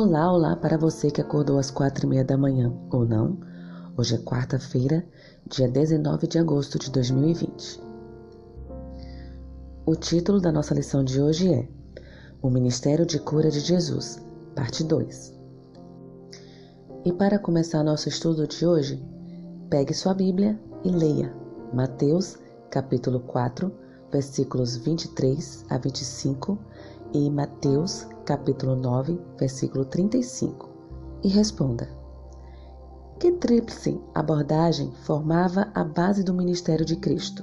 Olá, olá para você que acordou às quatro e meia da manhã ou não. Hoje é quarta-feira, dia 19 de agosto de 2020. O título da nossa lição de hoje é O Ministério de Cura de Jesus, parte 2. E para começar nosso estudo de hoje, pegue sua Bíblia e leia Mateus, capítulo 4, versículos 23 a 25 e Mateus, capítulo 9, versículo 35, e responda: Que tríplice abordagem formava a base do ministério de Cristo?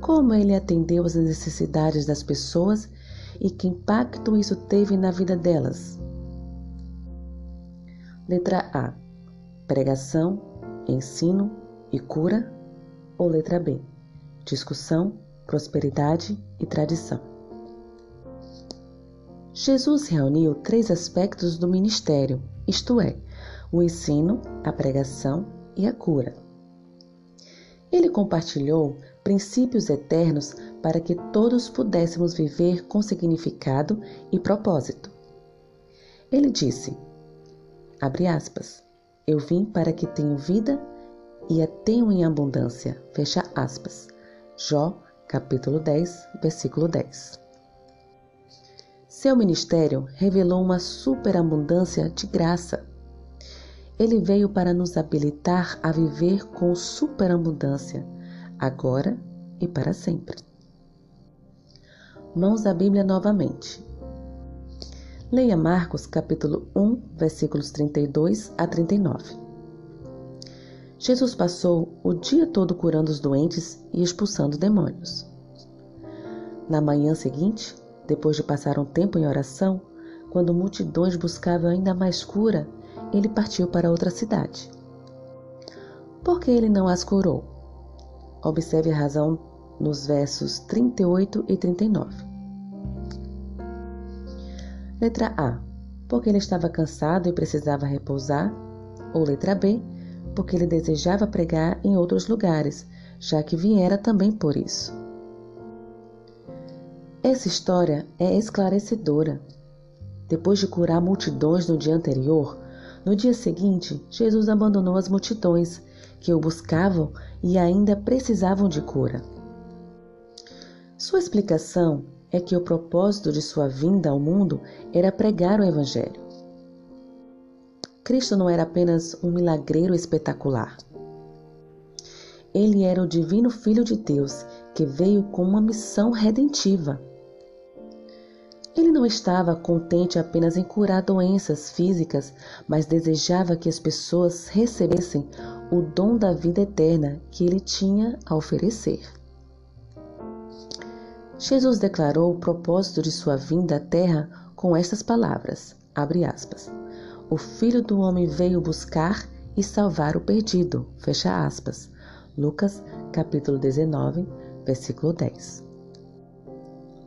Como ele atendeu às necessidades das pessoas e que impacto isso teve na vida delas? Letra A: Pregação, ensino e cura. Ou letra B: Discussão, prosperidade e tradição. Jesus reuniu três aspectos do ministério, isto é, o ensino, a pregação e a cura. Ele compartilhou princípios eternos para que todos pudéssemos viver com significado e propósito. Ele disse: abre aspas, eu vim para que tenham vida e a tenham em abundância. Fecha aspas. Jó, capítulo 10, versículo 10. Seu ministério revelou uma superabundância de graça. Ele veio para nos habilitar a viver com superabundância, agora e para sempre. Mãos à Bíblia novamente. Leia Marcos capítulo 1, versículos 32 a 39. Jesus passou o dia todo curando os doentes e expulsando demônios. Na manhã seguinte, depois de passar um tempo em oração, quando multidões buscavam ainda mais cura, ele partiu para outra cidade. Por que ele não as curou? Observe a razão nos versos 38 e 39. Letra A. Porque ele estava cansado e precisava repousar. Ou letra B. Porque ele desejava pregar em outros lugares, já que viera também por isso. Essa história é esclarecedora. Depois de curar multidões no dia anterior, no dia seguinte, Jesus abandonou as multidões que o buscavam e ainda precisavam de cura. Sua explicação é que o propósito de sua vinda ao mundo era pregar o Evangelho. Cristo não era apenas um milagreiro espetacular. Ele era o divino Filho de Deus que veio com uma missão redentiva. Ele não estava contente apenas em curar doenças físicas, mas desejava que as pessoas recebessem o dom da vida eterna que ele tinha a oferecer. Jesus declarou o propósito de sua vinda à terra com estas palavras: aspas, O Filho do Homem veio buscar e salvar o perdido. Fecha aspas. Lucas, capítulo 19, versículo 10.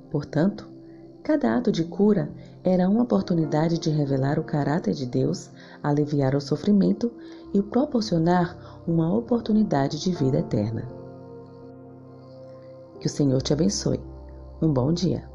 Portanto, Cada ato de cura era uma oportunidade de revelar o caráter de Deus, aliviar o sofrimento e proporcionar uma oportunidade de vida eterna. Que o Senhor te abençoe. Um bom dia.